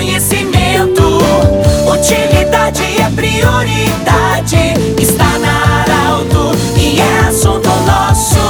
conhecimento. Utilidade é prioridade. Está na Arauto e é assunto nosso.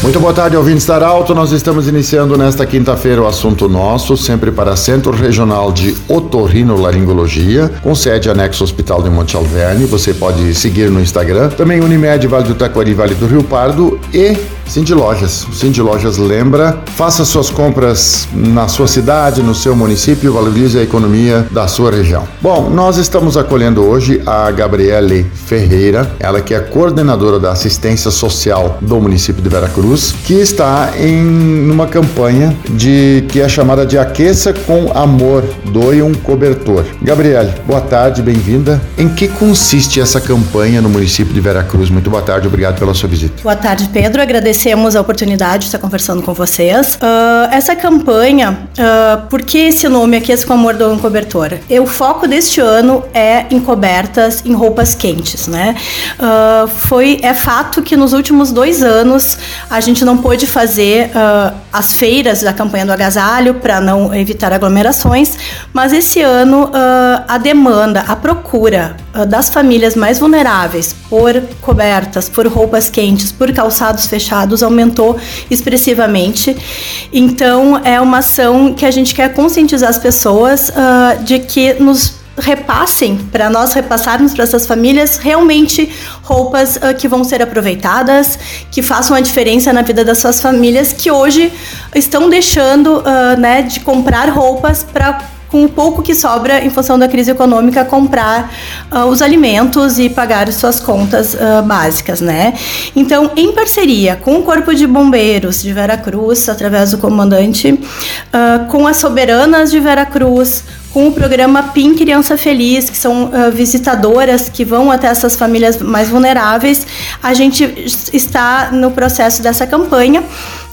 Muito boa tarde, ouvintes da Arauto. Nós estamos iniciando nesta quinta-feira o assunto nosso, sempre para Centro Regional de Otorrinolaringologia, com sede anexo Hospital de Monte Alverne. Você pode seguir no Instagram. Também Unimed, Vale do Taquari, Vale do Rio Pardo e Cindy Lojas. O Cindy Lojas lembra, faça suas compras na sua cidade, no seu município, valorize a economia da sua região. Bom, nós estamos acolhendo hoje a Gabriele Ferreira, ela que é coordenadora da assistência social do município de Veracruz, que está em uma campanha de que é chamada de Aqueça com Amor, doe um cobertor. Gabriele, boa tarde, bem-vinda. Em que consiste essa campanha no município de Veracruz? Muito boa tarde, obrigado pela sua visita. Boa tarde, Pedro. Agradeço agradecemos a oportunidade de estar conversando com vocês. Uh, essa campanha, uh, por que esse nome aqui, esse com amor do um cobertor? E o foco deste ano é em cobertas, em roupas quentes, né? Uh, foi, é fato que nos últimos dois anos a gente não pôde fazer as feiras da campanha do agasalho para não evitar aglomerações, mas esse ano a demanda, a procura das famílias mais vulneráveis por cobertas, por roupas quentes, por calçados fechados aumentou expressivamente. Então, é uma ação que a gente quer conscientizar as pessoas uh, de que nos repassem para nós repassarmos para essas famílias realmente roupas uh, que vão ser aproveitadas, que façam a diferença na vida das suas famílias que hoje estão deixando uh, né, de comprar roupas para com o pouco que sobra em função da crise econômica, comprar uh, os alimentos e pagar suas contas uh, básicas, né? Então, em parceria com o Corpo de Bombeiros de Veracruz, através do comandante, uh, com as soberanas de Veracruz, com o programa PIN Criança Feliz, que são uh, visitadoras que vão até essas famílias mais vulneráveis. A gente está no processo dessa campanha,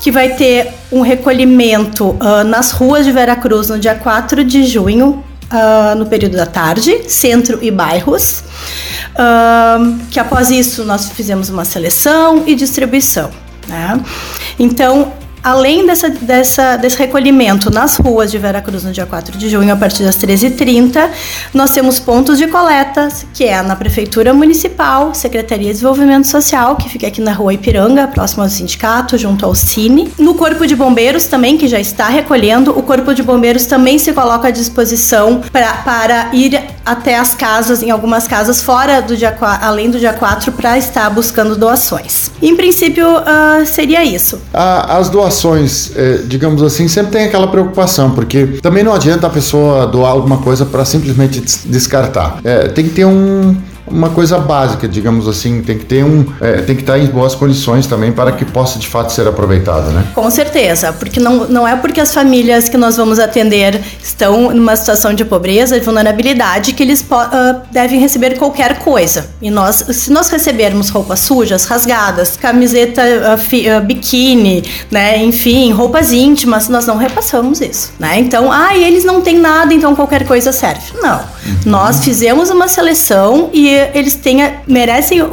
que vai ter um recolhimento uh, nas ruas de Veracruz no dia 4 de junho, uh, no período da tarde, centro e bairros. que após isso nós fizemos uma seleção e distribuição. Né? Então, Além dessa, dessa, desse recolhimento nas ruas de Veracruz no dia 4 de junho, a partir das 13h30, nós temos pontos de coletas, que é na Prefeitura Municipal, Secretaria de Desenvolvimento Social, que fica aqui na rua Ipiranga, próximo ao sindicato, junto ao Cine. No Corpo de Bombeiros também, que já está recolhendo, o Corpo de Bombeiros também se coloca à disposição pra, para ir até as casas, em algumas casas fora do dia além do dia 4, para estar buscando doações. Em princípio, uh, seria isso. as doações é, digamos assim, sempre tem aquela preocupação, porque também não adianta a pessoa doar alguma coisa para simplesmente descartar. É, tem que ter um, uma coisa básica, digamos assim, tem que ter um, é, tem que estar em boas condições também para que possa de fato ser aproveitado, né? Com certeza, porque não, não é porque as famílias que nós vamos atender estão numa situação de pobreza, de vulnerabilidade, que eles uh, devem receber qualquer coisa. E nós, se nós recebermos roupas sujas, rasgadas, camiseta, uh, fi, uh, biquíni, né, enfim, roupas íntimas, nós não repassamos isso, né? Então, ah, eles não têm nada, então qualquer coisa serve. Não. Nós fizemos uma seleção e eles tenham, merecem uh,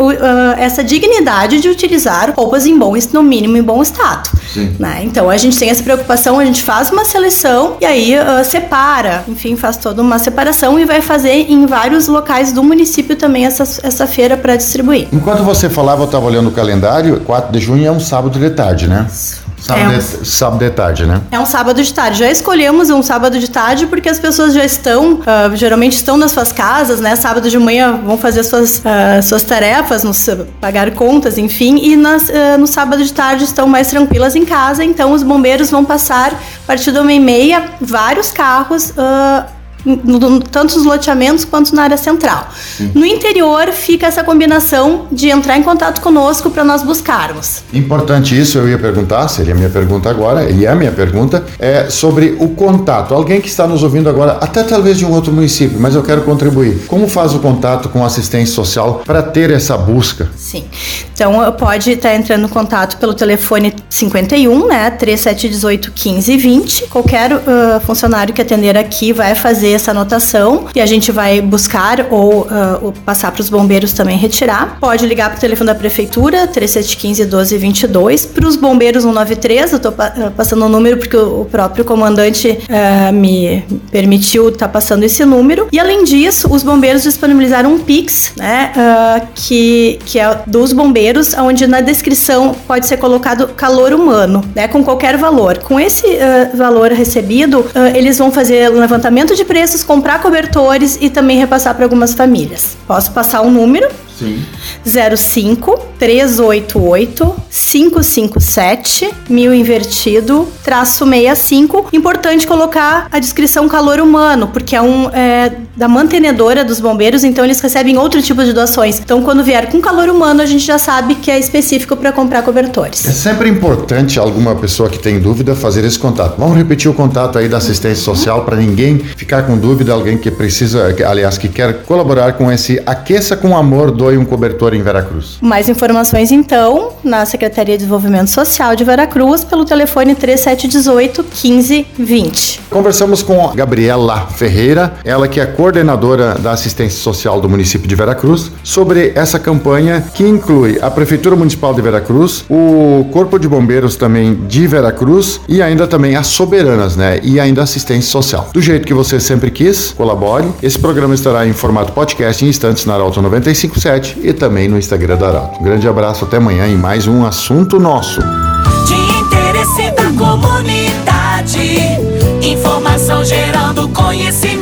essa dignidade de utilizar roupas em bom, no mínimo em bom estado. Né? Então a gente tem essa preocupação, a gente faz uma seleção e aí uh, separa, enfim, faz toda uma separação e vai fazer em vários locais do município também essa, essa feira para distribuir. Enquanto você falava, eu estava olhando o calendário, 4 de junho é um sábado de tarde, né? Isso. Sábado, é um, de, sábado de tarde, né? É um sábado de tarde. Já escolhemos um sábado de tarde porque as pessoas já estão, uh, geralmente estão nas suas casas, né? Sábado de manhã vão fazer suas, uh, suas tarefas, nos, pagar contas, enfim, e nas, uh, no sábado de tarde estão mais tranquilas em casa. Então os bombeiros vão passar, a partir da uma e meia, vários carros tanto nos loteamentos quanto na área central. Sim. No interior fica essa combinação de entrar em contato conosco para nós buscarmos. Importante isso, eu ia perguntar, seria a minha pergunta agora, e é a minha pergunta, é sobre o contato. Alguém que está nos ouvindo agora, até talvez de um outro município, mas eu quero contribuir. Como faz o contato com a assistência social para ter essa busca? Sim. Então pode estar entrando em contato pelo telefone 51, né, 3718 1520. Qualquer uh, funcionário que atender aqui vai fazer fazer essa anotação e a gente vai buscar ou uh, passar para os bombeiros também retirar. Pode ligar para o telefone da prefeitura, 3715 1222. Para os bombeiros 193, eu estou passando o número porque o próprio comandante uh, me permitiu estar tá passando esse número. E além disso, os bombeiros disponibilizaram um Pix, né, uh, que, que é dos bombeiros, onde na descrição pode ser colocado calor humano, né, com qualquer valor. Com esse valor recebido, eles vão fazer levantamento de preços, comprar cobertores e também repassar para algumas famílias. Posso passar um número? Sim. 05 388 557 mil invertido traço 65. Importante colocar a descrição calor humano, porque é um é, da mantenedora dos bombeiros, então eles recebem outro tipo de doações. Então, quando vier com calor humano, a gente já sabe que é específico para comprar cobertores. É sempre importante alguma pessoa que tem dúvida fazer esse contato. Vamos repetir o contato aí da assistência social para ninguém ficar com dúvida, alguém que precisa, aliás, que quer colaborar com esse Aqueça com Amor doe um cobertor em Veracruz. Mais informações então na Secretaria de Desenvolvimento Social de Veracruz pelo telefone 3718 1520. Conversamos com a Gabriela Ferreira, ela que é coordenadora da assistência social do município de Veracruz, sobre essa campanha que inclui a Prefeitura Municipal de Veracruz, o Corpo de Bombeiros também de Veracruz e ainda também as soberanas, né? E ainda assistência social. Do jeito que você sempre quis, colabore. Esse programa estará em formato podcast em instantes na Arauto 957 e também no Instagram da Arauto. Um grande abraço, até amanhã em mais um assunto nosso. De interesse da comunidade, informação gerando conhecimento.